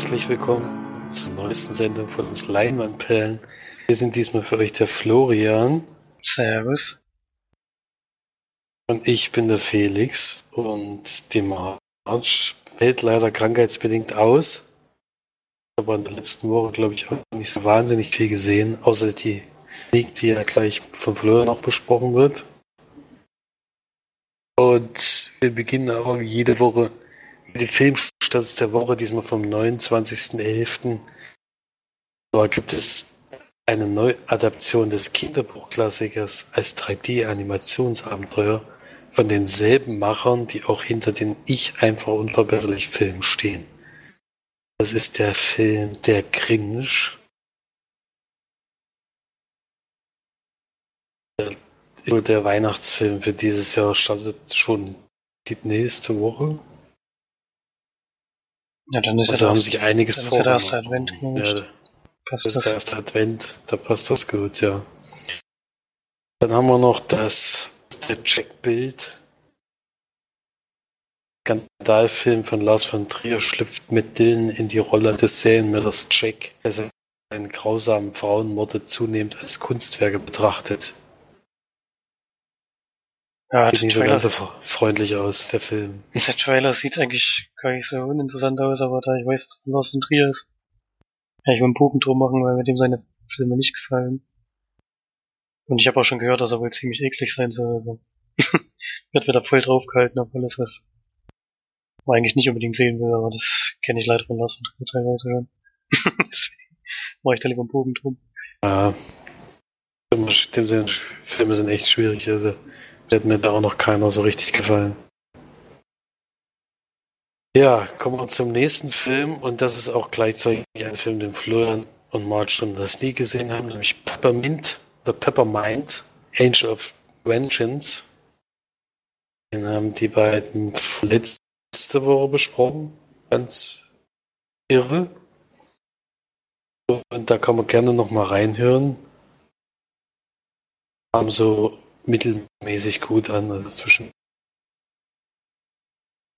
herzlich willkommen zur neuesten Sendung von uns Leinwandperlen. Wir sind diesmal für euch der Florian. Servus. Und ich bin der Felix. Und die March fällt leider krankheitsbedingt aus. Aber in der letzten Woche, glaube ich, auch nicht so wahnsinnig viel gesehen, außer die League, die ja gleich von Florian noch besprochen wird. Und wir beginnen aber jede Woche dem Filmstarts der Woche, diesmal vom 29.11. Da gibt es eine Neuadaption des Kinderbuchklassikers als 3D-Animationsabenteuer von denselben Machern, die auch hinter den Ich einfach unverbesserlich Filmen stehen. Das ist der Film Der Cringe. Der Weihnachtsfilm für dieses Jahr startet schon die nächste Woche. Ja, dann ist Also ja haben das, sich einiges dann ist ja der erste. Advent. Ja, passt das ist das. der erste Advent, da passt das gut, ja. Dann haben wir noch das, der Jack-Bild. Skandalfilm von Lars von Trier schlüpft mit Dylan in die Rolle des Serienmörders Jack, der seine grausamen Frauenmorde zunehmend als Kunstwerke betrachtet. Ja, Sieht der nicht so Trailer, ganz so freundlich aus, der Film. der Trailer sieht eigentlich gar nicht so uninteressant aus, aber da ich weiß, dass von Lars von Trier ist, kann ich mir einen Bogen drum machen, weil mir dem seine Filme nicht gefallen. Und ich habe auch schon gehört, dass er wohl ziemlich eklig sein soll, also wird wieder voll draufgehalten auf alles, was man eigentlich nicht unbedingt sehen will, aber das kenne ich leider von Lars von Trier teilweise schon. Deswegen mache ich da lieber einen Bogen drum. Ja. Filme sind echt schwierig, also hat mir da auch noch keiner so richtig gefallen. Ja, kommen wir zum nächsten Film und das ist auch gleichzeitig ein Film, den Florian und Marge schon das nie gesehen haben, nämlich Peppermint oder Peppermind, Angel of Vengeance. Den haben die beiden letzte Woche besprochen. Ganz irre. Und da kann man gerne noch mal reinhören. Haben so mittelmäßig gut an, also zwischen.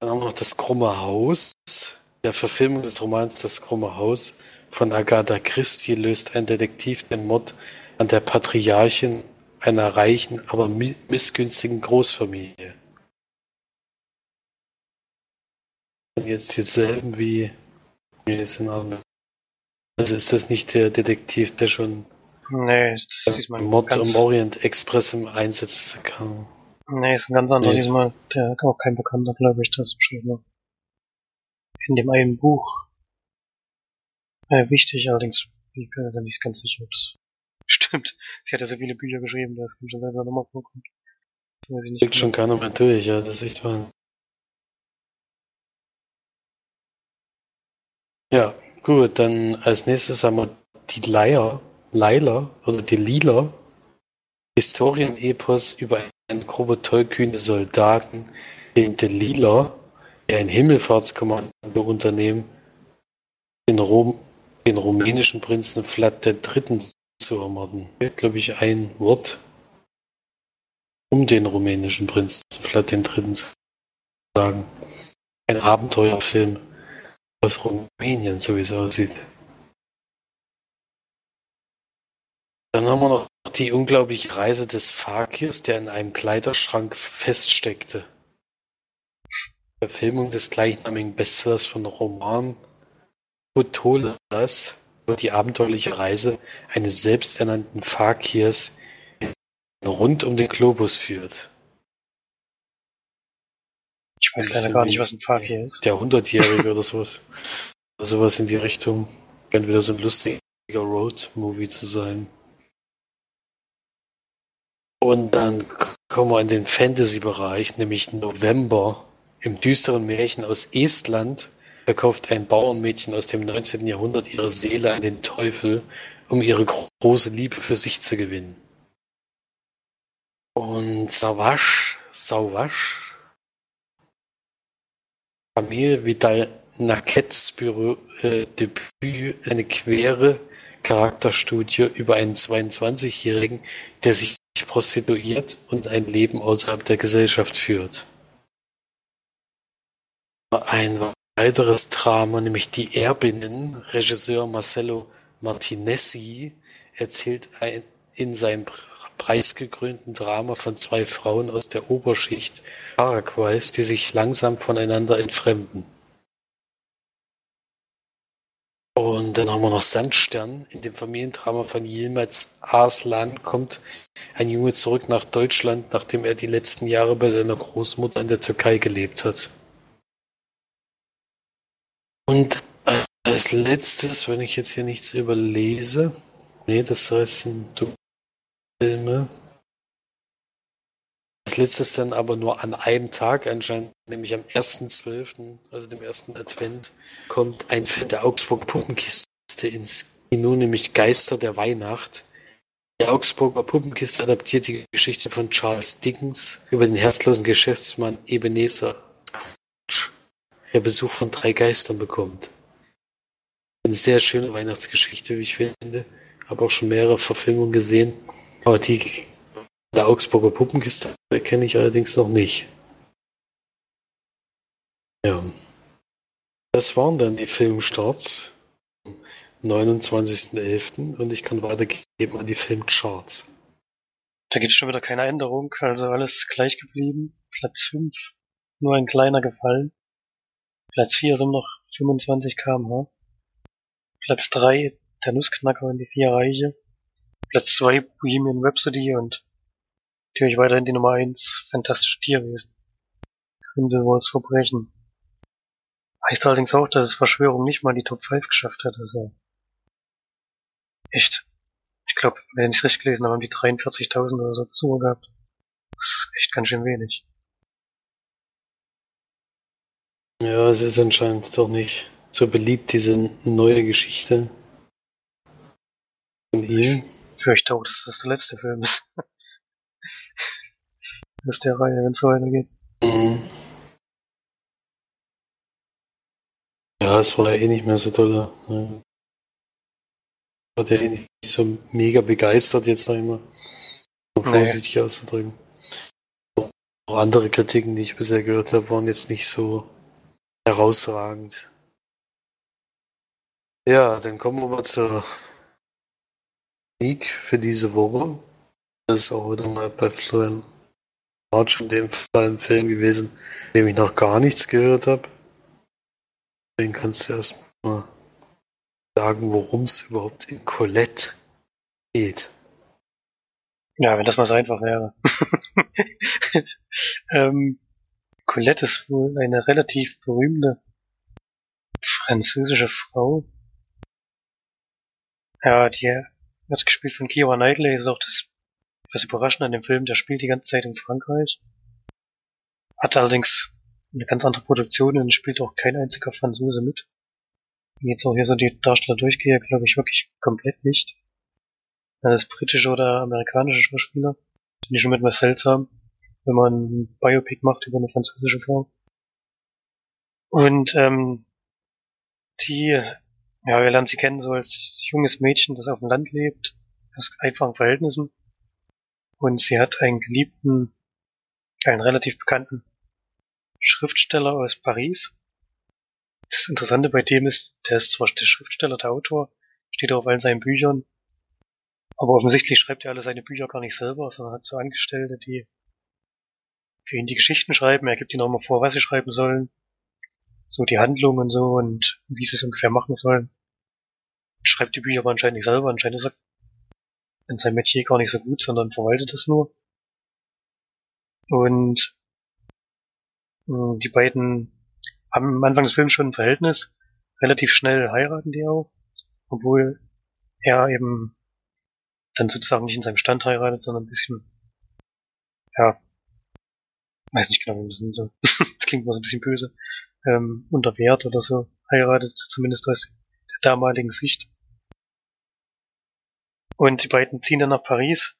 Dann haben wir noch das Krumme Haus. Der Verfilmung des Romans Das Krumme Haus von Agatha Christie löst ein Detektiv den Mord an der Patriarchin einer reichen, aber mi- missgünstigen Großfamilie. Jetzt dieselben wie. Also ist das nicht der Detektiv, der schon Nee, das ist diesmal Mod ganz, im Orient Express im Einsatz kam? Nee, ist ein ganz anderer Nee, diesmal. Der auch kein Bekannter, glaube ich, das ist wahrscheinlich noch in dem einen Buch äh, wichtig, allerdings bin ich mir da nicht ganz sicher, ob es stimmt. Sie hat ja so viele Bücher geschrieben, das kann schon sein, dass er nochmal vorkommt. Das nicht. Kriegt schon keiner mehr durch, ja, das ist echt wahr. Ja, gut, dann als nächstes haben wir die Leier, Leila oder die Lila. Historienepos über eine Gruppe tollkühne Soldaten, den Lila, die ein Himmelfahrtskommando unternehmen, den, Rom, den rumänischen Prinzen Vlad III. zu ermorden. Glaube ich, ein Wort, um den rumänischen Prinzen Vlad III. zu sagen. Ein Abenteuerfilm aus Rumänien, so wie es aussieht. Dann haben wir noch die unglaubliche Reise des Fakirs, der in einem Kleiderschrank feststeckte. Verfilmung des gleichnamigen Bestsellers von Roman Potolas über die abenteuerliche Reise eines selbsternannten Fakirs rund um den Globus führt. Ich weiß leider gar nicht, was ein Fakir ist. Der Hundertjährige oder sowas. Oder sowas in die Richtung. Scheint wieder so ein lustiger Road-Movie zu sein. Und dann kommen wir in den Fantasy-Bereich, nämlich November. Im düsteren Märchen aus Estland verkauft ein Bauernmädchen aus dem 19. Jahrhundert ihre Seele an den Teufel, um ihre gro- große Liebe für sich zu gewinnen. Und Savasch, Sauvasch, Camille Vidal Naquets Büro, äh, Debüt eine quere Charakterstudie über einen 22-Jährigen, der sich prostituiert und ein Leben außerhalb der Gesellschaft führt. Ein weiteres Drama, nämlich Die Erbinnen. Regisseur Marcello Martinezzi erzählt ein, in seinem preisgekrönten Drama von zwei Frauen aus der Oberschicht Paraguays, die sich langsam voneinander entfremden. Und dann haben wir noch Sandstern. In dem Familiendrama von Yilmaz Arslan kommt ein Junge zurück nach Deutschland, nachdem er die letzten Jahre bei seiner Großmutter in der Türkei gelebt hat. Und als letztes, wenn ich jetzt hier nichts überlese, nee, das heißt Filme. Als letztes dann aber nur an einem Tag anscheinend, nämlich am 1.12., also dem ersten Advent, kommt ein Film der Augsburger Puppenkiste ins Kino, nämlich Geister der Weihnacht. Die Augsburger Puppenkiste adaptiert die Geschichte von Charles Dickens über den herzlosen Geschäftsmann Ebenezer der Besuch von drei Geistern bekommt. Eine sehr schöne Weihnachtsgeschichte, wie ich finde. Habe auch schon mehrere Verfilmungen gesehen. Aber die der Augsburger Puppenkiste kenne ich allerdings noch nicht. Ja. Das waren dann die Filmstarts am 29.11. und ich kann weitergeben an die Filmcharts. Da gibt es schon wieder keine Änderung, also alles gleich geblieben. Platz 5, nur ein kleiner gefallen. Platz 4 sind noch 25 kmh. Platz 3, der Nussknacker und die vier Reiche. Platz 2, Bohemian Rhapsody und natürlich weiterhin die Nummer 1, Fantastische Tierwesen. Grindelwalds Verbrechen. Heißt allerdings auch, dass es Verschwörung nicht mal die Top 5 geschafft hat. Also echt, ich glaube, wenn ich es richtig gelesen habe, haben die 43.000 oder so Besucher gehabt. Das ist echt ganz schön wenig. Ja, es ist anscheinend doch nicht so beliebt, diese neue Geschichte von. Ich fürchte auch, dass das der letzte Film ist. Ist der Reihe, wenn es so weitergeht. Mhm. Ja, es war ja eh nicht mehr so toll. Ne? War der eh nicht so mega begeistert jetzt noch immer. Um vorsichtig nee. auszudrücken. Auch andere Kritiken, die ich bisher gehört habe, waren jetzt nicht so herausragend. Ja, dann kommen wir mal zur Sneak für diese Woche. Das ist auch wieder mal bei Florian March in dem Fall ein Film gewesen, dem ich noch gar nichts gehört habe. Den kannst du erstmal sagen, worum es überhaupt in Colette geht. Ja, wenn das mal so einfach wäre. ähm, Colette ist wohl eine relativ berühmte französische Frau. Ja, die wird gespielt von Keira Knightley, ist auch das was überraschend an dem Film, der spielt die ganze Zeit in Frankreich. Hat allerdings eine ganz andere Produktion und spielt auch kein einziger Franzose mit. Wenn ich jetzt auch hier so die Darsteller durchgehe, glaube ich wirklich komplett nicht. Das britische oder amerikanische Schauspieler. Finde ich schon etwas seltsam, wenn man ein Biopic macht über eine französische Frau. Und ähm, die, ja, wir lernen sie kennen so als junges Mädchen, das auf dem Land lebt, aus einfachen Verhältnissen. Und sie hat einen geliebten, einen relativ bekannten Schriftsteller aus Paris. Das Interessante bei dem ist, der ist zwar der Schriftsteller, der Autor, steht auf allen seinen Büchern, aber offensichtlich schreibt er alle seine Bücher gar nicht selber, sondern hat so Angestellte, die für ihn die Geschichten schreiben. Er gibt ihnen auch mal vor, was sie schreiben sollen. So die Handlung und so und wie sie es ungefähr machen sollen. Schreibt die Bücher aber anscheinend nicht selber. Anscheinend ist er in seinem Metier gar nicht so gut, sondern verwaltet es nur. Und mh, die beiden haben am Anfang des Films schon ein Verhältnis. Relativ schnell heiraten die auch. Obwohl er eben dann sozusagen nicht in seinem Stand heiratet, sondern ein bisschen, ja, weiß nicht genau, wie das sind so. das klingt mal so ein bisschen böse, ähm, unter Wert oder so heiratet, zumindest aus der damaligen Sicht. Und die beiden ziehen dann nach Paris.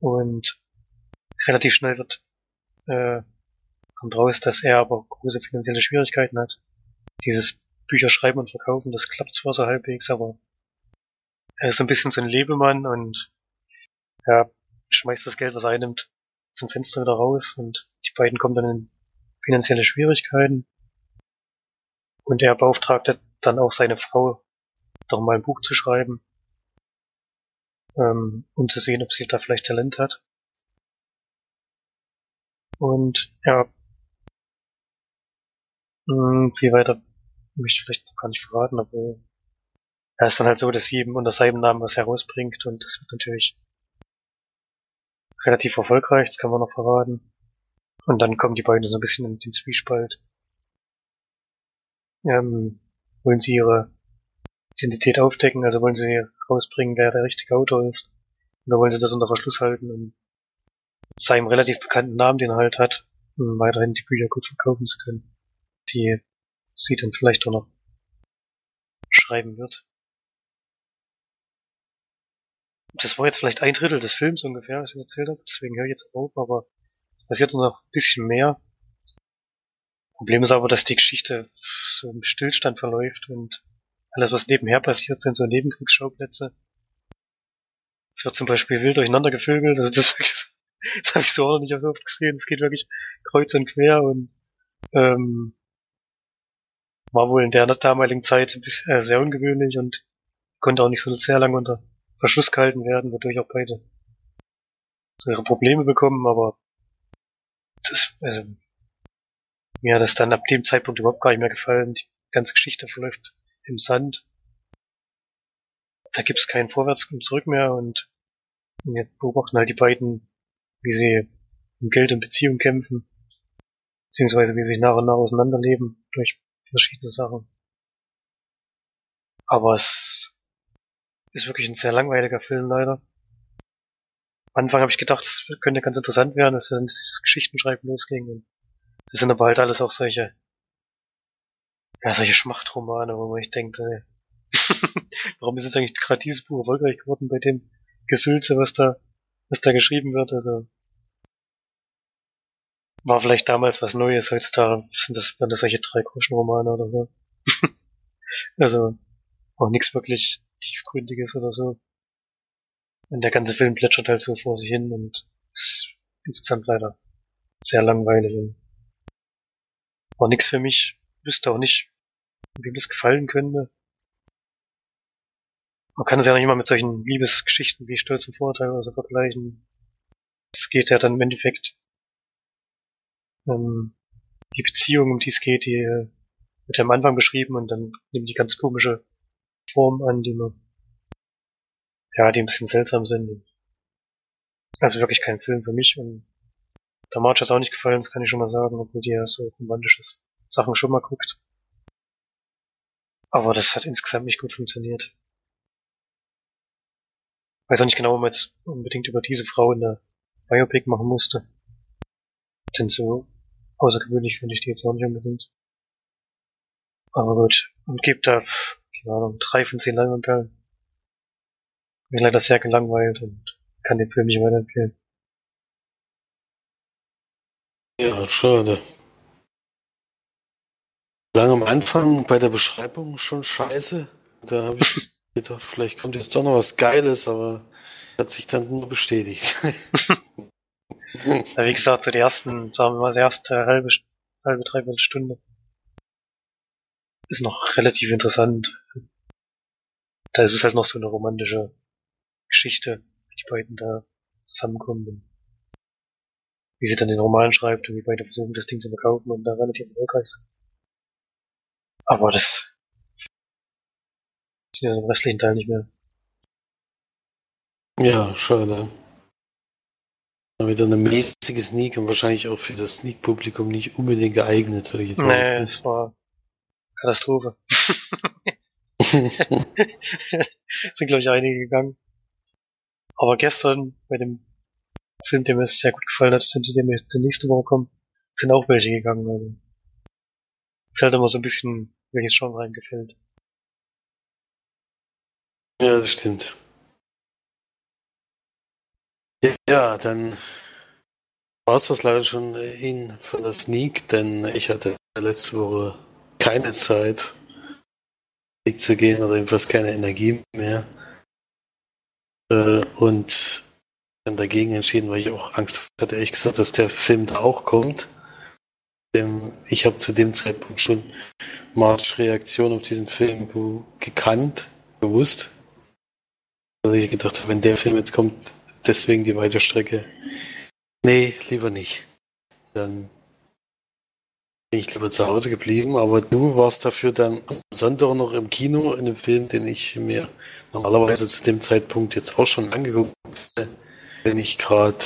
Und relativ schnell wird, äh, kommt raus, dass er aber große finanzielle Schwierigkeiten hat. Dieses Bücher schreiben und verkaufen, das klappt zwar so halbwegs, aber er ist so ein bisschen so ein Lebemann und ja, schmeißt das Geld, was er einnimmt, zum Fenster wieder raus und die beiden kommen dann in finanzielle Schwierigkeiten. Und er beauftragte dann auch seine Frau, doch mal ein Buch zu schreiben, ähm, um zu sehen, ob sie da vielleicht Talent hat. Und ja, hm, viel weiter möchte ich vielleicht noch gar nicht verraten, aber er ist dann halt so, dass sie eben unter seinem Namen was herausbringt und das wird natürlich relativ erfolgreich, das kann man noch verraten. Und dann kommen die beiden so ein bisschen in den Zwiespalt. Ähm, wollen sie ihre Identität aufdecken, also wollen sie rausbringen, wer der richtige Autor ist. Oder wollen sie das unter Verschluss halten und seinem relativ bekannten Namen, den er halt hat, um weiterhin die Bücher gut verkaufen zu können, die sie dann vielleicht auch noch schreiben wird. Das war jetzt vielleicht ein Drittel des Films ungefähr, was ich erzählt habe, deswegen höre ich jetzt auf, aber es passiert noch ein bisschen mehr. Problem ist aber, dass die Geschichte so im Stillstand verläuft und alles, was nebenher passiert, sind so Nebenkriegsschauplätze. Es wird zum Beispiel wild durcheinander gevögelt, also das, das habe ich so auch noch nicht oft gesehen. Es geht wirklich kreuz und quer und ähm, war wohl in der damaligen Zeit bisschen, äh, sehr ungewöhnlich und konnte auch nicht so sehr lange unter Verschluss gehalten werden, wodurch auch beide so ihre Probleme bekommen, aber das, also, mir hat das dann ab dem Zeitpunkt überhaupt gar nicht mehr gefallen. Die ganze Geschichte verläuft im Sand. Da gibt's kein Vorwärts und Zurück mehr und wir beobachten halt die beiden, wie sie um Geld und Beziehung kämpfen, beziehungsweise wie sie sich nach und nach auseinanderleben durch verschiedene Sachen. Aber es ist wirklich ein sehr langweiliger Film leider. Am Anfang habe ich gedacht, es könnte ganz interessant werden, als dann das Geschichtenschreiben losging. Das sind aber halt alles auch solche, ja, solche Schmachtromane, wo man sich denkt, ey, warum ist jetzt eigentlich gerade dieses Buch erfolgreich geworden bei dem Gesülze, was da, was da geschrieben wird, also, war vielleicht damals was Neues, heutzutage sind das, waren das solche drei Groschenromane oder so. also, auch nichts wirklich tiefgründiges oder so. Und der ganze Film plätschert halt so vor sich hin und ist insgesamt leider sehr langweilig war nix für mich. Wüsste auch nicht, wem das gefallen könnte. Man kann es ja nicht immer mit solchen Liebesgeschichten wie Stolz und Vorurteil oder so vergleichen. Es geht ja dann im Endeffekt ähm, die Beziehung, um die es geht, die äh, wird ja am Anfang beschrieben und dann nimmt die ganz komische Form an, die man ja, die ein bisschen seltsam sind. Also wirklich kein Film für mich und der March hat auch nicht gefallen, das kann ich schon mal sagen, obwohl die ja so romantische Sachen schon mal guckt. Aber das hat insgesamt nicht gut funktioniert. Weiß auch nicht genau, ob man jetzt unbedingt über diese Frau in der Biopic machen musste. Denn so außergewöhnlich finde ich die jetzt auch nicht unbedingt. Aber gut. Und gibt da, keine Ahnung, drei von zehn Leinwandperlen. Bin leider sehr gelangweilt und kann den Film nicht weiterempfehlen. Ja, schade. Lang am Anfang bei der Beschreibung schon scheiße. Da habe ich gedacht, vielleicht kommt jetzt doch noch was Geiles, aber hat sich dann nur bestätigt. ja, wie gesagt, so die ersten, sagen wir mal, die erste halbe, halbe, dreiviertel Stunde ist noch relativ interessant. Da ist es halt noch so eine romantische Geschichte, wie die beiden da zusammenkommen und wie sie dann den Roman schreibt und wie beide versuchen, das Ding zu verkaufen und da relativ erfolgreich sind. Aber das ist ja im restlichen Teil nicht mehr. Ja, schade. Wieder eine mäßige Sneak und wahrscheinlich auch für das Sneak-Publikum nicht unbedingt geeignet. Oder jetzt nee, es war Katastrophe. sind, glaube ich, einige gegangen. Aber gestern bei dem Film, der mir sehr gut gefallen hat, der mir der nächste Woche kommt, sind auch welche gegangen. Also. Ist halt immer so ein bisschen, welches Genre reingefällt. Ja, das stimmt. Ja, dann war es das leider schon ihn von der Sneak, denn ich hatte letzte Woche keine Zeit, Weg zu gehen oder jedenfalls keine Energie mehr. Äh, und dann dagegen entschieden, weil ich auch Angst hatte, ehrlich gesagt, dass der Film da auch kommt. Ähm, ich habe zu dem Zeitpunkt schon March Reaktion auf diesen Film gekannt, bewusst. Also ich gedacht habe, wenn der Film jetzt kommt, deswegen die Weiterstrecke. Nee, lieber nicht. Dann bin ich lieber zu Hause geblieben, aber du warst dafür dann am Sonntag noch im Kino in einem Film, den ich mir normalerweise zu dem Zeitpunkt jetzt auch schon angeguckt habe, wenn ich gerade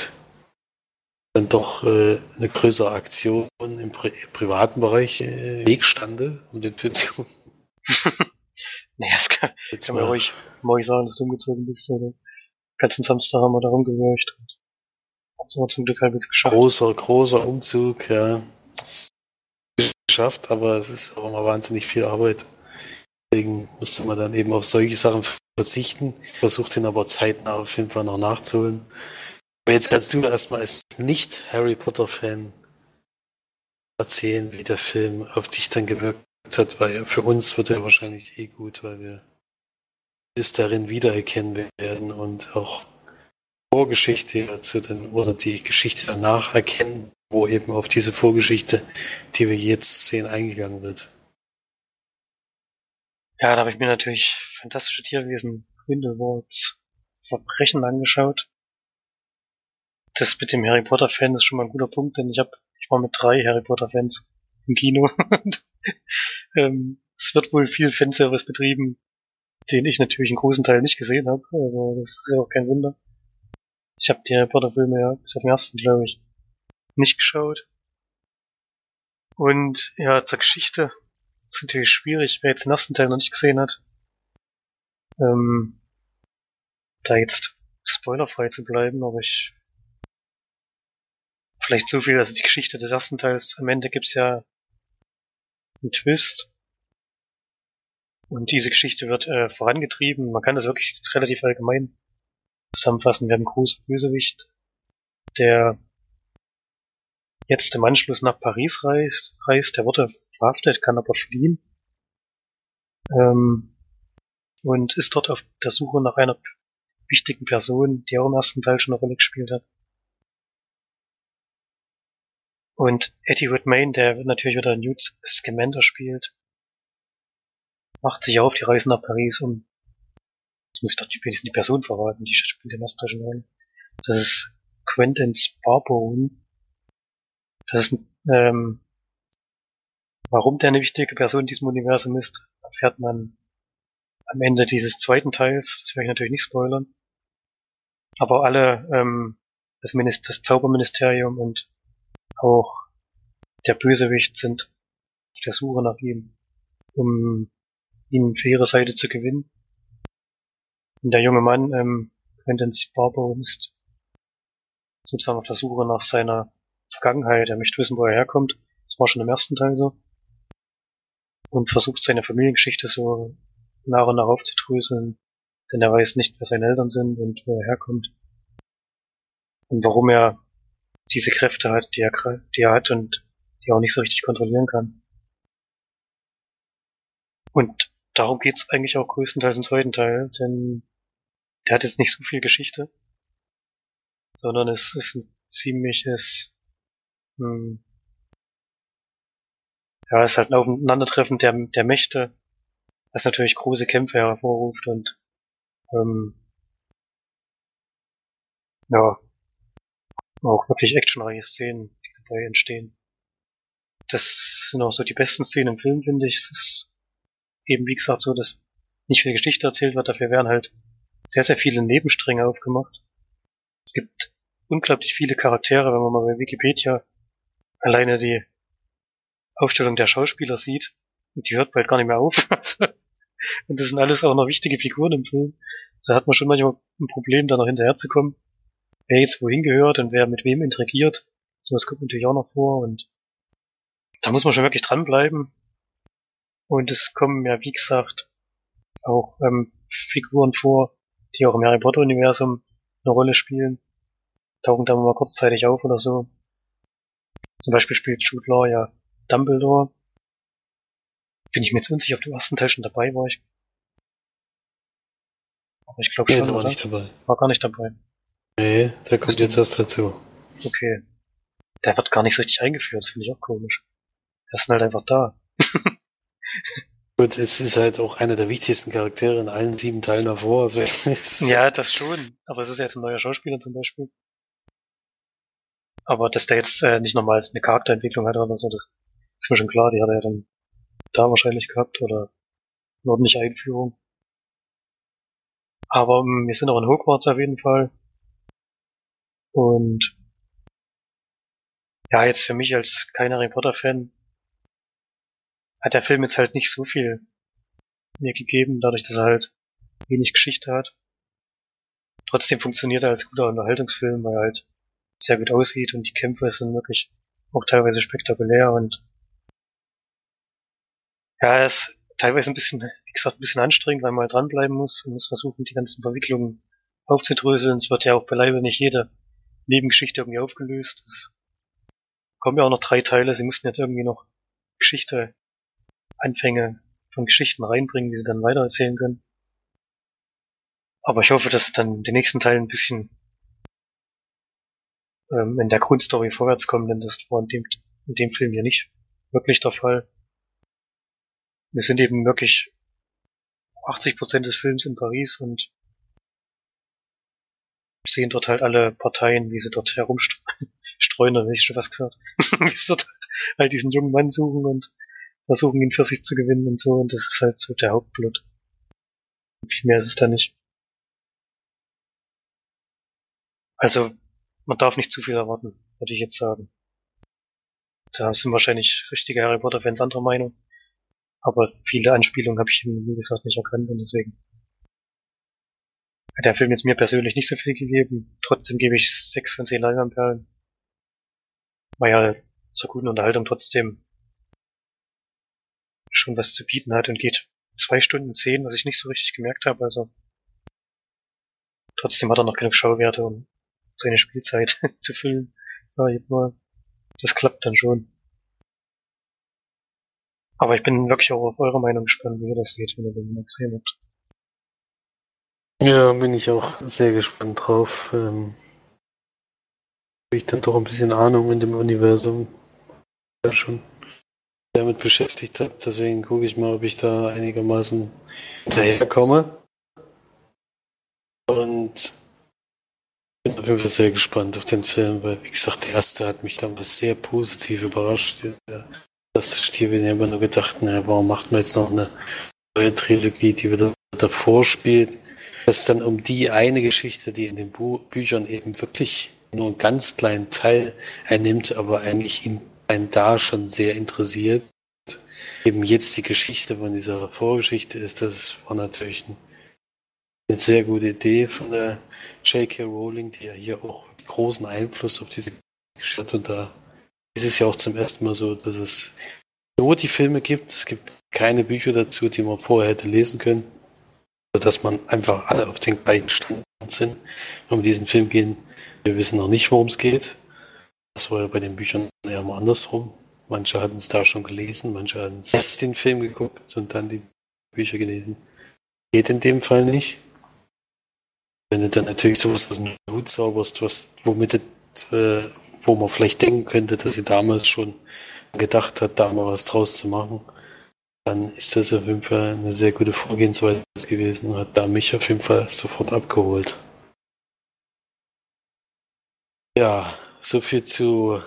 dann doch äh, eine größere Aktion im, Pri im privaten Bereich äh, Weg stande, um den Film zu gucken. naja, das kann, jetzt kann man ruhig, ruhig sagen, dass du umgezogen bist. Also, ganzen Samstag haben wir da rumgewürcht. Haben aber zum Glück halbwegs geschafft. Großer, großer Umzug, ja geschafft, aber es ist auch immer wahnsinnig viel Arbeit. Deswegen musste man dann eben auf solche Sachen verzichten. Ich versuche den aber zeitnah auf jeden Fall noch nachzuholen. Aber jetzt kannst du erstmal als nicht-Harry Potter-Fan erzählen, wie der Film auf dich dann gewirkt hat, weil für uns wird er wahrscheinlich eh gut, weil wir es darin wiedererkennen werden und auch Vorgeschichte zu den, oder die Geschichte danach erkennen, wo eben auf diese Vorgeschichte, die wir jetzt sehen, eingegangen wird. Ja, da habe ich mir natürlich fantastische Tierwesen Grindelwalds Verbrechen angeschaut. Das mit dem Harry Potter Fan ist schon mal ein guter Punkt, denn ich habe ich war mit drei Harry Potter Fans im Kino. ähm, es wird wohl viel Fanservice betrieben, den ich natürlich einen großen Teil nicht gesehen habe, aber das ist ja auch kein Wunder. Ich habe die Harry Potter Filme ja bis auf den ersten, glaube ich, nicht geschaut. Und ja, zur Geschichte ist natürlich schwierig, wer jetzt den ersten Teil noch nicht gesehen hat. Ähm, da jetzt spoilerfrei zu bleiben, aber ich vielleicht so viel, also die Geschichte des ersten Teils, am Ende gibt's ja einen Twist. Und diese Geschichte wird äh, vorangetrieben. Man kann das wirklich relativ allgemein zusammenfassen. Wir haben einen großen Bösewicht, der jetzt im Anschluss nach Paris reist, reist. Der wurde verhaftet, kann aber fliehen. Ähm, und ist dort auf der Suche nach einer wichtigen Person, die auch im ersten Teil schon eine Rolle gespielt hat. Und Eddie Redmayne, der natürlich wieder Newt Scamander spielt, macht sich auf die Reise nach Paris, um jetzt muss ich doch die, die Person verraten, die spielt Teil schon rein. Das ist Quentin Sparbone, das ist, ähm, warum der eine wichtige Person in diesem Universum ist, erfährt man am Ende dieses zweiten Teils. Das werde ich natürlich nicht spoilern. Aber alle, ähm, das, Minister, das Zauberministerium und auch der Bösewicht sind auf der Suche nach ihm, um ihn für ihre Seite zu gewinnen. Und der junge Mann, ähm, Quentin Barbo, ist sozusagen auf der Suche nach seiner Vergangenheit. Er möchte wissen, wo er herkommt. Das war schon im ersten Teil so. Und versucht seine Familiengeschichte so nach und nach aufzudröseln. Denn er weiß nicht, wer seine Eltern sind und wo er herkommt. Und warum er diese Kräfte hat, die er, die er hat und die er auch nicht so richtig kontrollieren kann. Und darum geht's eigentlich auch größtenteils im zweiten Teil, denn der hat jetzt nicht so viel Geschichte, sondern es ist ein ziemliches hm. Ja, es ist halt ein Aufeinandertreffen der, der Mächte, was natürlich große Kämpfe hervorruft und ähm, ja, auch wirklich actionreiche Szenen, die dabei entstehen. Das sind auch so die besten Szenen im Film, finde ich. Es ist eben, wie gesagt, so, dass nicht viel Geschichte erzählt wird, dafür werden halt sehr, sehr viele Nebenstränge aufgemacht. Es gibt unglaublich viele Charaktere, wenn man mal bei Wikipedia alleine die Aufstellung der Schauspieler sieht, und die hört bald gar nicht mehr auf. und das sind alles auch noch wichtige Figuren im Film. Da hat man schon manchmal ein Problem, da noch hinterherzukommen, wer jetzt wohin gehört und wer mit wem interagiert. Sowas kommt natürlich auch noch vor und da muss man schon wirklich dranbleiben. Und es kommen ja, wie gesagt, auch ähm, Figuren vor, die auch im Harry Potter Universum eine Rolle spielen. Tauchen da mal kurzzeitig auf oder so. Zum Beispiel spielt Jude Law ja Dumbledore. Bin ich mir jetzt unsicher, ob du ersten Teil schon dabei war. Ich aber ich glaube schon. Nee, war nicht dabei. War gar nicht dabei. Nee, der kommt jetzt erst dazu. Okay. Der wird gar nicht so richtig eingeführt, das finde ich auch komisch. Er ist halt einfach da. Gut, es ist halt auch einer der wichtigsten Charaktere in allen sieben Teilen davor. Also, ja, das schon. Aber es ist ja jetzt ein neuer Schauspieler zum Beispiel. Aber dass der jetzt äh, nicht nochmal eine Charakterentwicklung hat oder so, das ist mir schon klar. Die hat er ja dann da wahrscheinlich gehabt oder eine ordentliche Einführung. Aber ähm, wir sind auch in Hogwarts auf jeden Fall. Und ja, jetzt für mich als kein Harry Potter Fan hat der Film jetzt halt nicht so viel mir gegeben, dadurch, dass er halt wenig Geschichte hat. Trotzdem funktioniert er als guter Unterhaltungsfilm, weil er halt sehr gut aussieht und die Kämpfe sind wirklich auch teilweise spektakulär und ja, er ist teilweise ein bisschen, wie gesagt, ein bisschen anstrengend, weil man halt dranbleiben muss und muss versuchen, die ganzen Verwicklungen aufzudröseln. Es wird ja auch beileibe nicht jede Nebengeschichte irgendwie aufgelöst. Es kommen ja auch noch drei Teile. Sie mussten jetzt irgendwie noch Geschichte Anfänge von Geschichten reinbringen, die sie dann weitererzählen können. Aber ich hoffe, dass dann die nächsten Teile ein bisschen ähm, in der Grundstory vorwärts kommen, denn das war in dem, in dem Film hier nicht wirklich der Fall. Wir sind eben wirklich 80 Prozent des Films in Paris und sehen dort halt alle Parteien, wie sie dort herumstreuen, wie ich schon was gesagt, wie sie dort halt diesen jungen Mann suchen und versuchen ihn für sich zu gewinnen und so, und das ist halt so der Hauptplot. Viel mehr ist es da nicht. Also, man darf nicht zu viel erwarten, würde ich jetzt sagen. Da sind wahrscheinlich richtige Harry Potter-Fans anderer Meinung. Aber viele Anspielungen habe ich, wie gesagt, nicht erkannt und deswegen der Film jetzt mir persönlich nicht so viel gegeben. Trotzdem gebe ich sechs von zehn Leinwandperlen. War ja zur guten Unterhaltung trotzdem schon was zu bieten hat und geht zwei Stunden zehn, was ich nicht so richtig gemerkt habe. Also trotzdem hat er noch genug Schauwerte, um seine Spielzeit zu füllen, sage ich jetzt mal. Das klappt dann schon. Aber ich bin wirklich auch auf eure Meinung gespannt, wie ihr das seht, wenn ihr den mal gesehen habt. Ja, bin ich auch sehr gespannt drauf. Ähm, ich dann doch ein bisschen Ahnung in dem Universum. Ja, schon damit beschäftigt habe. Deswegen gucke ich mal, ob ich da einigermaßen hinterherkomme. Und bin auf jeden Fall sehr gespannt auf den Film, weil, wie gesagt, der erste hat mich damals sehr positiv überrascht. Das Stier, wir haben immer nur gedacht, naja, warum macht man jetzt noch eine neue Trilogie, die wieder davor spielt? Das ist dann um die eine Geschichte, die in den Bu Büchern eben wirklich nur einen ganz kleinen Teil einnimmt, aber eigentlich in einen da schon sehr interessiert. Eben jetzt die Geschichte von dieser Vorgeschichte ist, das war natürlich eine sehr gute Idee von der J.K. Rowling, die ja hier auch großen Einfluss auf diese Geschichte hat. Und da ist es ja auch zum ersten Mal so, dass es nur die Filme gibt. Es gibt keine Bücher dazu, die man vorher hätte lesen können. Dass man einfach alle auf den gleichen Stand sind, wir diesen Film gehen. Wir wissen noch nicht, worum es geht. Das war ja bei den Büchern eher mal andersrum. Manche hatten es da schon gelesen, manche hatten erst den Film geguckt und dann die Bücher gelesen. Geht in dem Fall nicht. Wenn du dann natürlich sowas aus dem Hut zauberst, was, womit, äh, wo man vielleicht denken könnte, dass sie damals schon gedacht hat, da mal was draus zu machen, dann ist das auf jeden Fall eine sehr gute Vorgehensweise gewesen und hat da mich auf jeden Fall sofort abgeholt. Ja, so viel zu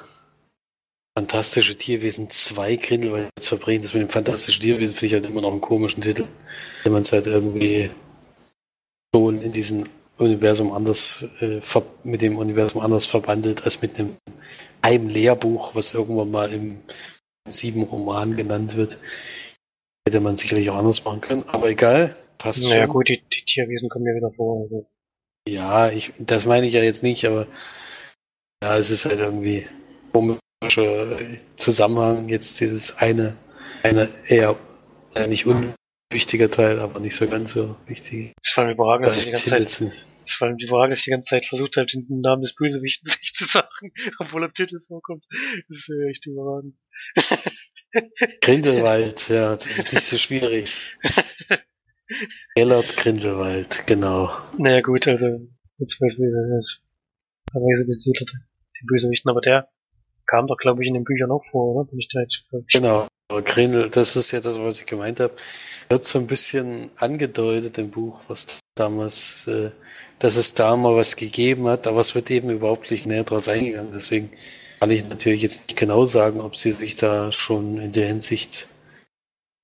Fantastische Tierwesen 2 Grindelwald verbringen. Das mit dem Fantastischen Tierwesen finde ich halt immer noch einen komischen Titel. Wenn man es halt irgendwie schon in diesem Universum anders, äh, mit dem Universum anders verbandelt als mit einem, einem Lehrbuch, was irgendwann mal im sieben Roman genannt wird. Hätte man sicherlich auch anders machen können, aber egal, passt naja, schon. Naja gut, die, die, Tierwesen kommen ja wieder vor. Also. Ja, ich, das meine ich ja jetzt nicht, aber ja, es ist halt irgendwie komisch Zusammenhang jetzt dieses eine, eine eher äh, nicht unwichtiger Teil, aber nicht so ganz so wichtig. Es war mir überragend, dass ich die ganze Zeit, es war überragend, dass ich die ganze Zeit versucht habe, den Namen des Bösewichten sich zu sagen, obwohl er im Titel vorkommt. Das ist echt überragend. Grindelwald, ja, das ist nicht so schwierig. Gellert Grindelwald, genau. Naja gut, also jetzt weiß ich, das Weise bezieht den Bösewichten, aber der kam doch, glaube ich, in den Büchern auch vor, oder? Bin ich da jetzt Genau, Grenel, das ist ja das, was ich gemeint habe. Wird so ein bisschen angedeutet im Buch, was damals, äh, dass es da mal was gegeben hat, aber es wird eben überhaupt nicht näher drauf eingegangen. Deswegen kann ich natürlich jetzt nicht genau sagen, ob sie sich da schon in der Hinsicht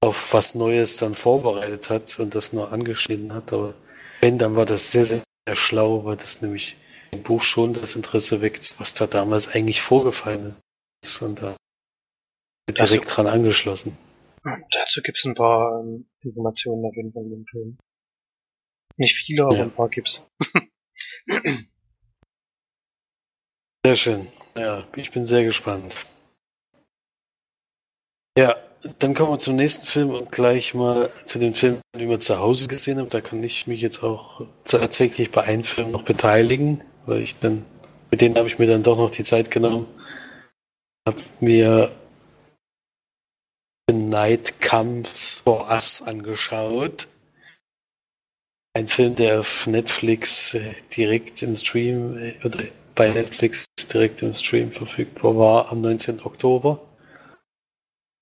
auf was Neues dann vorbereitet hat und das nur angeschnitten hat. Aber wenn, dann war das sehr, sehr schlau, weil das nämlich im Buch schon das Interesse weckt, was da damals eigentlich vorgefallen ist. Und da direkt also, dran angeschlossen. Dazu gibt es ein paar ähm, Informationen auf jeden Fall in dem Film. Nicht viele, aber ja. ein paar gibt's. sehr schön. Ja, ich bin sehr gespannt. Ja, dann kommen wir zum nächsten Film und gleich mal zu den Filmen, die wir zu Hause gesehen haben. Da kann ich mich jetzt auch tatsächlich bei einem Film noch beteiligen, weil ich dann, mit denen habe ich mir dann doch noch die Zeit genommen. Hab mir The Night Comes for Us angeschaut. Ein Film, der auf Netflix äh, direkt im Stream äh, oder bei Netflix direkt im Stream verfügbar war am 19. Oktober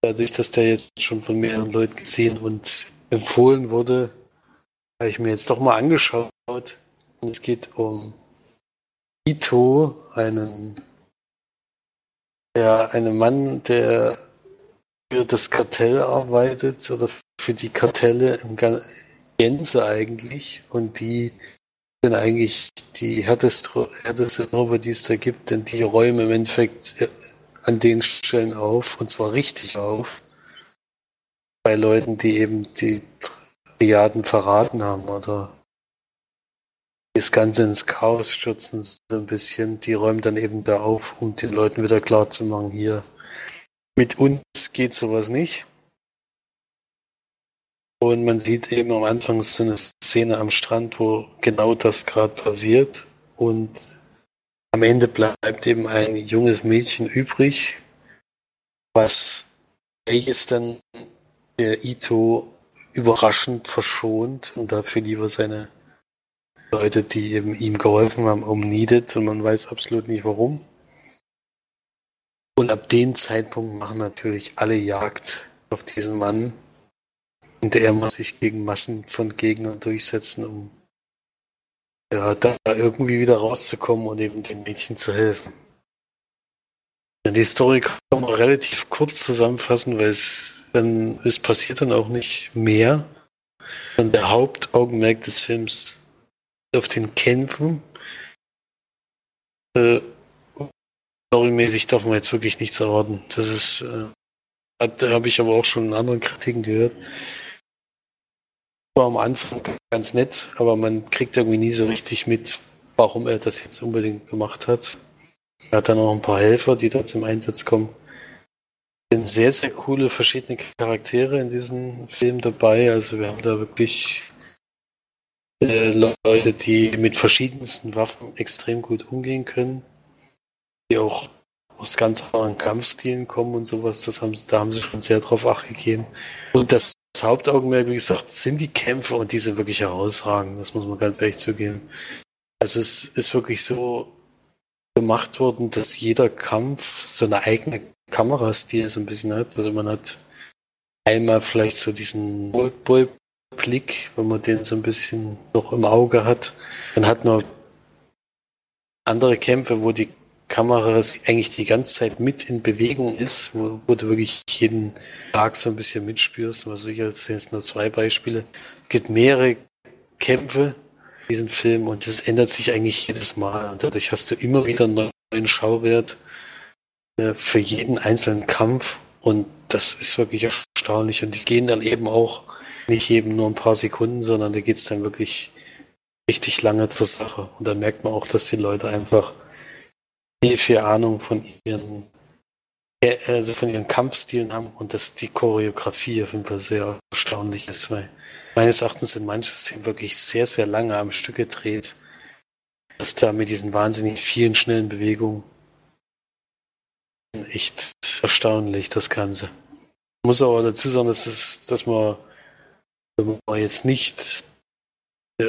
dadurch, dass der jetzt schon von mehreren Leuten gesehen und empfohlen wurde, habe ich mir jetzt doch mal angeschaut. Und es geht um Ito, einen, ja, einen Mann, der für das Kartell arbeitet oder für die Kartelle im Gänze eigentlich und die sind eigentlich die härteste, härteste Truppe, die es da gibt, denn die räumen im Endeffekt an den Stellen auf, und zwar richtig auf, bei Leuten, die eben die Triaden verraten haben oder das Ganze ins Chaos stürzen so ein bisschen, die räumen dann eben da auf, um den Leuten wieder klar zu machen, hier, mit uns geht sowas nicht. Und man sieht eben am Anfang so eine Szene am Strand, wo genau das gerade passiert. Und am Ende bleibt eben ein junges Mädchen übrig, was welches dann der Ito überraschend verschont und dafür lieber seine Leute, die eben ihm geholfen haben, umniedet und man weiß absolut nicht warum. Und ab dem Zeitpunkt machen natürlich alle Jagd auf diesen Mann und er muss sich gegen Massen von Gegnern durchsetzen, um ja, da irgendwie wieder rauszukommen und eben den Mädchen zu helfen. Die Story kann man relativ kurz zusammenfassen, weil es dann, es passiert dann auch nicht mehr. Und der Hauptaugenmerk des Films auf den Kämpfen. Äh, storymäßig darf man jetzt wirklich nichts erwarten. Das ist, äh, habe ich aber auch schon in anderen Kritiken gehört war am Anfang ganz nett, aber man kriegt irgendwie nie so richtig mit, warum er das jetzt unbedingt gemacht hat. Er hat dann auch ein paar Helfer, die da zum Einsatz kommen. Es sind sehr, sehr coole verschiedene Charaktere in diesem Film dabei. Also wir haben da wirklich äh, Leute, die mit verschiedensten Waffen extrem gut umgehen können, die auch aus ganz anderen Kampfstilen kommen und sowas. Das haben, da haben sie schon sehr drauf acht gegeben. Und das Hauptaugenmerk, wie gesagt, sind die Kämpfe und die sind wirklich herausragend. Das muss man ganz ehrlich zugeben. Also es ist wirklich so gemacht worden, dass jeder Kampf so eine eigene Kamerastil so ein bisschen hat. Also man hat einmal vielleicht so diesen Blick, wenn man den so ein bisschen noch im Auge hat. Dann hat man andere Kämpfe, wo die Kameras eigentlich die ganze Zeit mit in Bewegung ist, wo, wo du wirklich jeden Tag so ein bisschen mitspürst. Also das sind jetzt nur zwei Beispiele. Es gibt mehrere Kämpfe in diesem Film und es ändert sich eigentlich jedes Mal. Und dadurch hast du immer wieder einen neuen Schauwert äh, für jeden einzelnen Kampf und das ist wirklich erstaunlich. Und die gehen dann eben auch nicht eben nur ein paar Sekunden, sondern da geht es dann wirklich richtig lange zur Sache. Und da merkt man auch, dass die Leute einfach viel, viel Ahnung von ihren, also von ihren Kampfstilen haben und dass die Choreografie auf jeden Fall sehr erstaunlich ist, weil meines Erachtens sind manche Szenen wirklich sehr, sehr lange am Stück gedreht. dass da mit diesen wahnsinnig vielen schnellen Bewegungen echt erstaunlich, das Ganze. Ich muss aber dazu sagen, dass, es, dass man, wenn man jetzt nicht äh,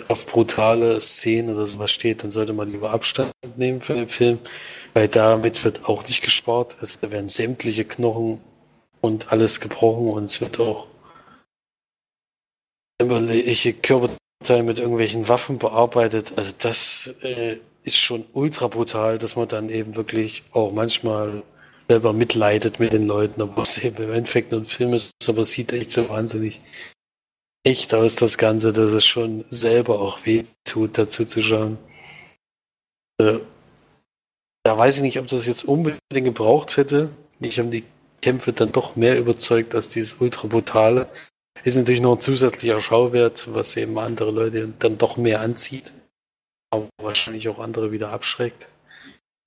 auf brutale Szenen oder sowas steht, dann sollte man lieber Abstand nehmen für den Film, weil damit wird auch nicht gespart. Also da werden sämtliche Knochen und alles gebrochen und es wird auch sämtliche Körperteile mit irgendwelchen Waffen bearbeitet. Also das äh, ist schon ultra brutal, dass man dann eben wirklich auch manchmal selber mitleidet mit den Leuten, obwohl es eben im Endeffekt nur ein Film ist, aber es sieht echt so wahnsinnig echt aus, das Ganze, dass es schon selber auch weh tut, dazu zu schauen. Äh, da weiß ich nicht, ob das jetzt unbedingt gebraucht hätte. Mich haben die Kämpfe dann doch mehr überzeugt als dieses ultra brutale. Ist natürlich noch ein zusätzlicher Schauwert, was eben andere Leute dann doch mehr anzieht. Aber wahrscheinlich auch andere wieder abschreckt.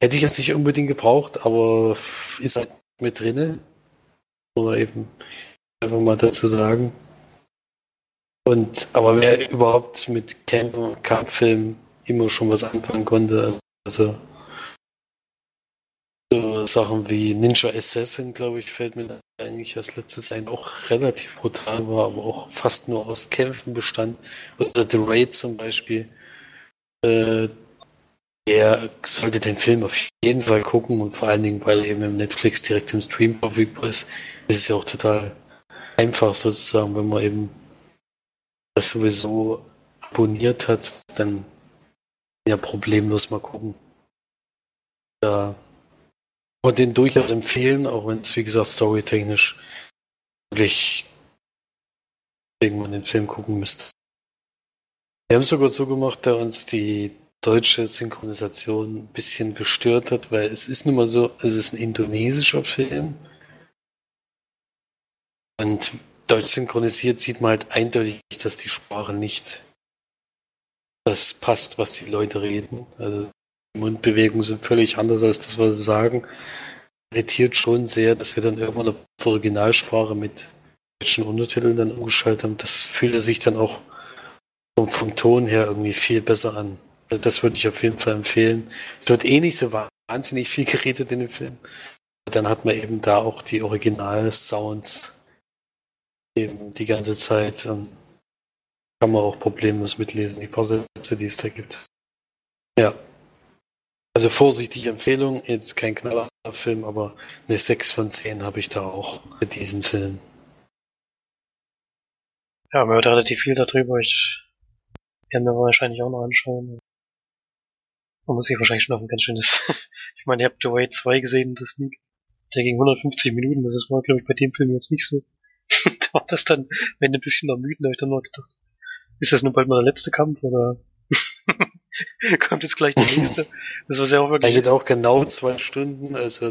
Hätte ich jetzt nicht unbedingt gebraucht, aber ist halt mit drinne. Oder eben einfach mal dazu sagen. Und, aber wer überhaupt mit Camp Kampffilmen immer schon was anfangen konnte, also so Sachen wie Ninja Assassin, glaube ich, fällt mir eigentlich als letztes ein, auch relativ brutal war, aber auch fast nur aus Kämpfen bestand. Oder The Raid zum Beispiel. Äh, der sollte den Film auf jeden Fall gucken und vor allen Dingen, weil eben im Netflix direkt im Stream verfügbar ist, ist es ja auch total einfach sozusagen, wenn man eben das sowieso abonniert hat, dann ja problemlos mal gucken. Ja. Und den durchaus empfehlen, auch wenn es, wie gesagt, storytechnisch wirklich irgendwann den Film gucken müsste. Wir haben es sogar so gemacht, da uns die deutsche Synchronisation ein bisschen gestört hat, weil es ist nun mal so, es ist ein indonesischer Film. Und deutsch synchronisiert sieht man halt eindeutig, dass die Sprache nicht das passt, was die Leute reden. Also die Mundbewegungen sind völlig anders als das, was sie sagen. Irritiert schon sehr, dass wir dann irgendwann auf Originalsprache mit deutschen Untertiteln dann umgeschaltet haben. Das fühlte sich dann auch vom, vom Ton her irgendwie viel besser an. Also das würde ich auf jeden Fall empfehlen. Es wird eh nicht so wahnsinnig viel geredet in dem Film. Aber dann hat man eben da auch die Original-Sounds eben die ganze Zeit. Ähm, kann man auch problemlos mitlesen, die paar Sätze, die es da gibt. Ja. Also vorsichtige Empfehlung, jetzt kein Knallerfilm, aber eine 6 von 10 habe ich da auch für diesen Film. Ja, man hört relativ viel darüber. Ich werde mir wahrscheinlich auch noch anschauen. Man muss sich wahrscheinlich schon auf ein ganz schönes. ich meine, ihr habt The Way 2 gesehen, das Sneak. Der ging 150 Minuten, das ist war, glaube ich, bei dem Film jetzt nicht so. Da war das dann wenn ein bisschen ermüdend, da habe ich dann nur gedacht, ist das nun bald mal der letzte Kampf oder kommt jetzt gleich der nächste? Das war sehr auch wirklich. Er geht auch genau zwei Stunden, also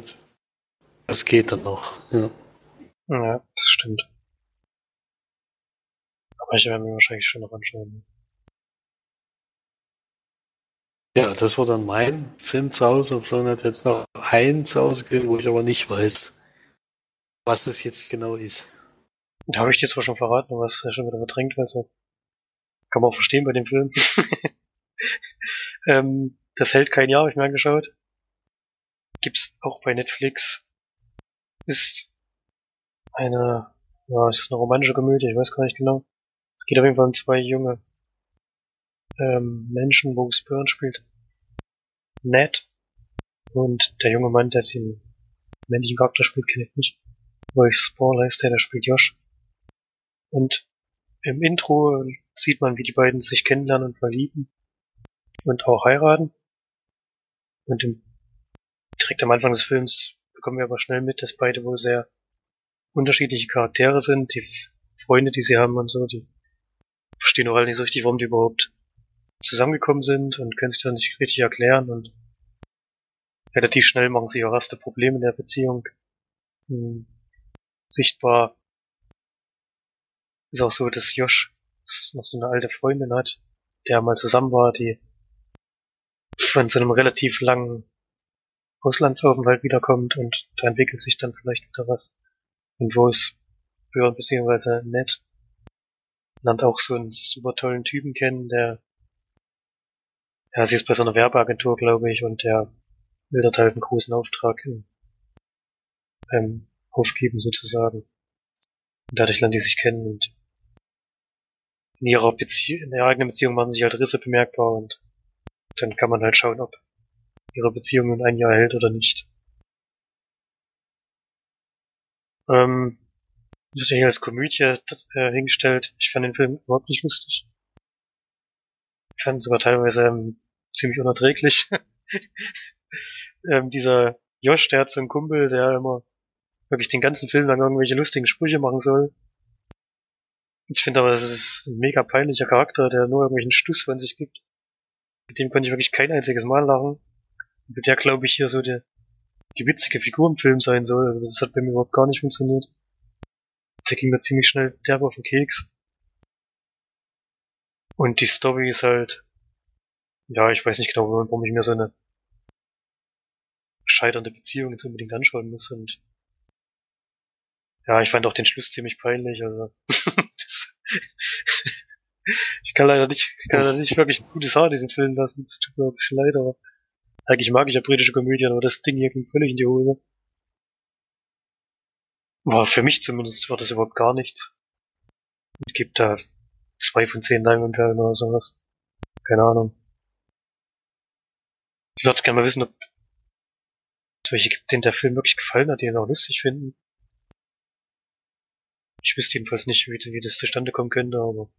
das geht dann noch. Ja, ja das stimmt. Aber ich werde mir wahrscheinlich schon noch anschauen. Ja, das war dann mein Film zu Hause. Und Florian hat jetzt noch einen zu Hause gesehen, wo ich aber nicht weiß, was es jetzt genau ist. Da habe ich dir zwar schon verraten, aber es ist ja schon wieder verdrängt, weil so kann man auch verstehen bei dem Film. ähm, das hält kein Jahr, habe ich mir angeschaut. Gibt's auch bei Netflix. Ist eine, ja, ist eine romantische Komödie, ich weiß gar nicht genau. Es geht auf jeden Fall um zwei junge ähm, Menschen, wo Byrne spielt. Ned. Und der junge Mann, der den männlichen Charakter spielt, kenne ich nicht. Wolf Spall heißt der, der spielt Josh. Und im Intro sieht man, wie die beiden sich kennenlernen und verlieben und auch heiraten. Und im, direkt am Anfang des Films bekommen wir aber schnell mit, dass beide wohl sehr unterschiedliche Charaktere sind. Die Freunde, die sie haben und so, die verstehen auch alle nicht so richtig, warum die überhaupt zusammengekommen sind und können sich das nicht richtig erklären und relativ schnell machen sich auch erste Probleme in der Beziehung hm, sichtbar ist auch so, dass Josh noch so eine alte Freundin hat, der mal zusammen war, die von so einem relativ langen Auslandsaufenthalt wiederkommt und da entwickelt sich dann vielleicht wieder was. Und wo es Björn beziehungsweise Ned lernt auch so einen super tollen Typen kennen, der ja, sie ist bei so einer Werbeagentur, glaube ich, und der will dort halt einen großen Auftrag ähm, aufgeben sozusagen. Und dadurch lernen die sich kennen und in ihrer Beziehung, in ihrer eigenen Beziehung machen sich halt Risse bemerkbar und dann kann man halt schauen, ob ihre Beziehung nun ein Jahr hält oder nicht. Ähm, wird ja hier als Komödie äh, hingestellt. Ich fand den Film überhaupt nicht lustig. Ich fand ihn sogar teilweise ähm, ziemlich unerträglich. ähm, dieser Josh, der hat so einen Kumpel, der immer wirklich den ganzen Film lang irgendwelche lustigen Sprüche machen soll. Ich finde aber, das ist ein mega peinlicher Charakter, der nur irgendwelchen Stuss von sich gibt. Mit dem konnte ich wirklich kein einziges Mal lachen. Mit der glaube ich hier so der, die witzige Figur im Film sein soll. Also das hat bei mir überhaupt gar nicht funktioniert. Der ging mir ziemlich schnell derbe auf den Keks. Und die Story ist halt, ja, ich weiß nicht genau, warum ich mir so eine scheiternde Beziehung jetzt unbedingt anschauen muss und ja, ich fand auch den Schluss ziemlich peinlich, also ich kann leider nicht, ich kann leider nicht wirklich ein gutes Haar in diesen Film lassen, das tut mir ein bisschen leid, aber eigentlich mag ich ja britische Komödien, aber das Ding hier ging völlig in die Hose. War für mich zumindest war das überhaupt gar nichts. Und gibt da zwei von zehn Diamondperlen oder sowas. Keine Ahnung. Ich würde gerne mal wissen, ob es welche gibt, denen der Film wirklich gefallen hat, die ihn auch lustig finden. Ich wüsste jedenfalls nicht, wie, wie das zustande kommen könnte, aber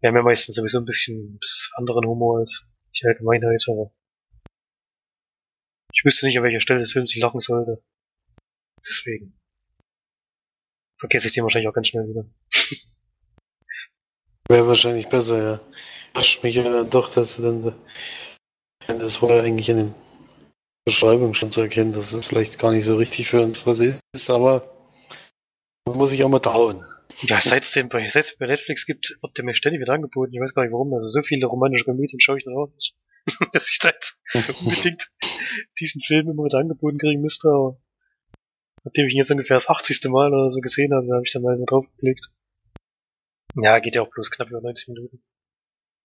wir haben ja meistens sowieso ein bisschen, bisschen anderen Humor als die Allgemeinheit, aber ich wüsste nicht, an welcher Stelle des Films ich lachen sollte. Deswegen vergesse ich den wahrscheinlich auch ganz schnell wieder. Wäre wahrscheinlich besser, ja. Überrascht mich ja doch, dass du dann. Das war ja eigentlich in den Beschreibungen schon zu erkennen, dass es vielleicht gar nicht so richtig für uns was ist, aber man muss sich auch mal trauen. Ja, seit es den bei, seit bei Netflix gibt, wird der mir ständig wieder angeboten. Ich weiß gar nicht warum. Also so viele romantische Komödien schaue ich noch auch nicht. dass ich da jetzt unbedingt diesen Film immer wieder angeboten kriegen müsste, aber nachdem ich ihn jetzt ungefähr das 80. Mal oder so gesehen habe, habe ich dann mal drauf geklickt. Ja, geht ja auch bloß knapp über 90 Minuten.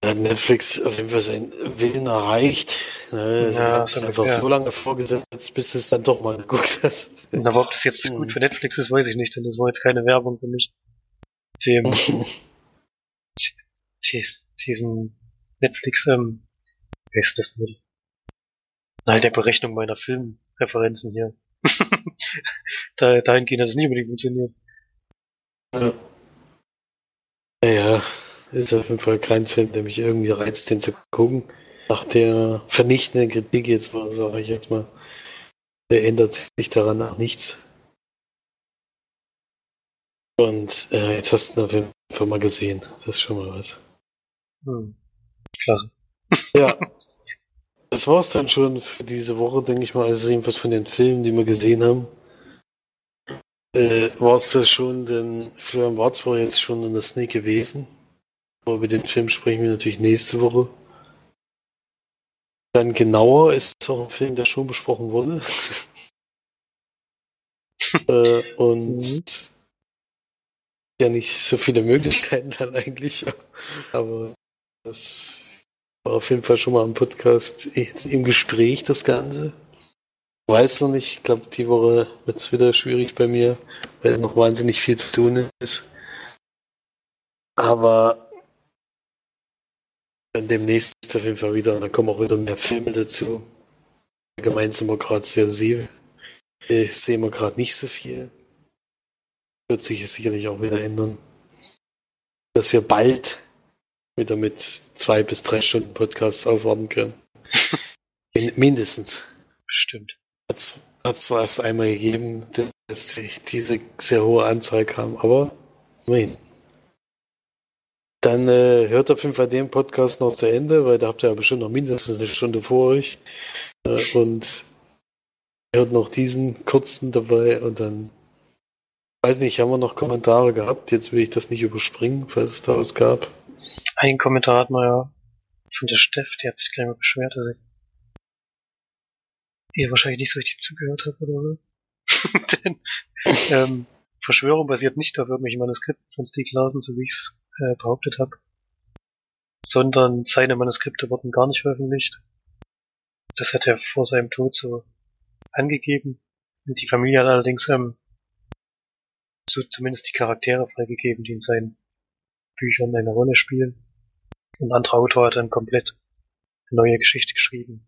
Ja, Netflix auf jeden Fall seinen Willen erreicht. Ne, ja, es einfach ungefähr. so lange vorgesetzt, bis du es dann doch mal geguckt hast. Aber ob das jetzt gut für Netflix ist, weiß ich nicht, denn das war jetzt keine Werbung für mich. Dem, diesen Netflix, ähm, wie heißt das wohl? Nein, der Berechnung meiner Filmreferenzen hier. da, dahingehend hat es nicht unbedingt funktioniert. Ja. Ja, ist auf jeden Fall kein Film, der mich irgendwie reizt, den zu gucken. Nach der vernichtenden Kritik jetzt mal, sage ich jetzt mal, der ändert sich daran auch nichts. Und äh, jetzt hast du ihn auf jeden Fall mal gesehen. Das ist schon mal was. Hm. Klasse. Ja. Das war's dann schon für diese Woche, denke ich mal. Also jedenfalls von den Filmen, die wir gesehen haben. Äh, war es das schon, denn Florian war zwar jetzt schon in der Sneak gewesen. Aber über den Film sprechen wir natürlich nächste Woche. Dann genauer ist es auch ein Film, der schon besprochen wurde. äh, und mhm. ja nicht so viele Möglichkeiten dann eigentlich. Aber das war auf jeden Fall schon mal im Podcast im Gespräch, das Ganze. Weiß noch nicht, ich glaube, die Woche wird es wieder schwierig bei mir, weil noch wahnsinnig viel zu tun ist. Aber demnächst auf jeden Fall wieder. Und dann kommen auch wieder mehr Filme dazu. Allgemein sind wir gerade sehr sehr, äh, sehen wir gerade nicht so viel. Wird sich sicherlich auch wieder ändern. Dass wir bald wieder mit zwei bis drei Stunden Podcasts aufwarten können. Mindestens. Stimmt. Hat zwar erst einmal gegeben, dass diese sehr hohe Anzahl kam, aber immerhin. Dann äh, hört auf jeden Fall den Podcast noch zu Ende, weil da habt ihr ja bestimmt noch mindestens eine Stunde vor euch. Äh, und hört noch diesen kurzen dabei und dann weiß nicht, haben wir noch Kommentare gehabt? Jetzt will ich das nicht überspringen, falls es da was gab. Ein Kommentar hat man ja von der Steff, die hat sich gleich mal beschwert, dass ich ihr wahrscheinlich nicht so richtig zugehört habe oder so. Denn ähm, Verschwörung basiert nicht auf irgendwelchen Manuskripten von Stieg Larsen, so wie ich es äh, behauptet habe, sondern seine Manuskripte wurden gar nicht veröffentlicht. Das hat er vor seinem Tod so angegeben. Die Familie hat allerdings ähm, so zumindest die Charaktere freigegeben, die in seinen Büchern eine Rolle spielen. Und ein anderer Autor hat dann komplett eine neue Geschichte geschrieben.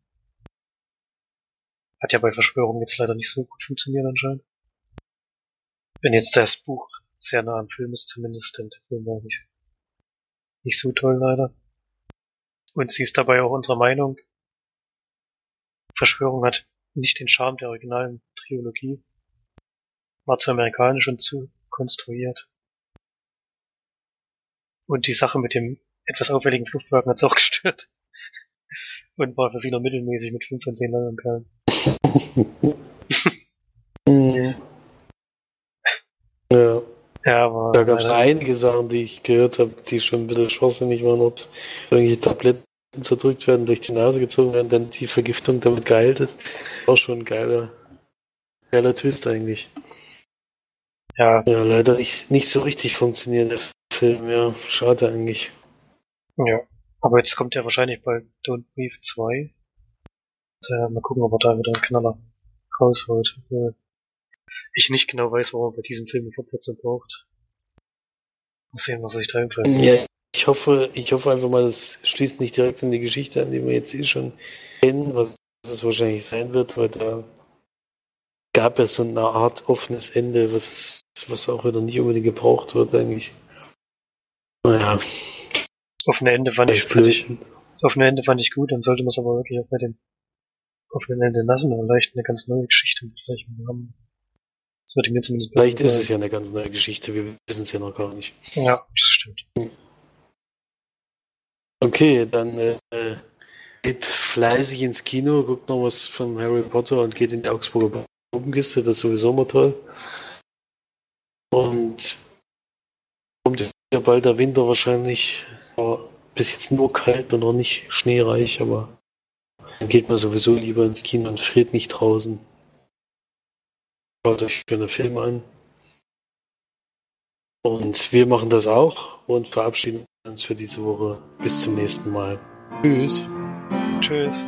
Hat ja bei Verschwörung jetzt leider nicht so gut funktioniert anscheinend. Wenn jetzt das Buch sehr nah am Film ist zumindest, denn der Film war nicht, nicht so toll leider. Und sie ist dabei auch unserer Meinung. Verschwörung hat nicht den Charme der originalen Trilogie. War zu amerikanisch und zu konstruiert. Und die Sache mit dem etwas auffälligen Fluchtwagen hat's auch gestört. Und war für sie noch mittelmäßig mit 5 von 10 Leinwandperlen. ja. Ja, aber. Da gab es einige Sachen, die ich gehört habe, die schon ein bisschen schwachsinnig waren, ob irgendwelche Tabletten zerdrückt werden, durch die Nase gezogen werden, dann die Vergiftung damit geheilt ist. Auch schon ein geiler, geiler Twist eigentlich. Ja, Ja, leider nicht, nicht so richtig funktioniert der Film, ja. Schade eigentlich. ja. Aber jetzt kommt ja wahrscheinlich bald Don't Breathe 2. Äh, mal gucken, ob er da wieder einen Knaller rausholt. Ich nicht genau weiß, warum er bei diesem Film eine Fortsetzung braucht. Mal sehen, was sich da einfallen lässt. Ja, ich hoffe, ich hoffe einfach mal, das schließt nicht direkt in die Geschichte an, die wir jetzt eh schon kennen, was es wahrscheinlich sein wird, weil da gab ja so eine Art offenes Ende, was, es, was auch wieder nicht unbedingt gebraucht wird, eigentlich. Naja, Offene Ende fand ich, fand ich, das offene Ende fand ich gut, dann sollte man es aber wirklich auch bei dem offenen Ende lassen und vielleicht eine ganz neue Geschichte mit gleichem Namen. Das würde mir zumindest Vielleicht ist es ja eine ganz neue Geschichte, wir wissen es ja noch gar nicht. Ja, das stimmt. Okay, dann äh, geht fleißig ins Kino, guckt noch was von Harry Potter und geht in die Augsburger Puppenkiste, das ist sowieso immer toll. Und kommt ja bald der Winter wahrscheinlich. Aber bis jetzt nur kalt und noch nicht schneereich, aber dann geht man sowieso lieber ins Kino und friert nicht draußen. Schaut euch schöne Filme an. Und wir machen das auch und verabschieden uns für diese Woche. Bis zum nächsten Mal. Tschüss. Tschüss.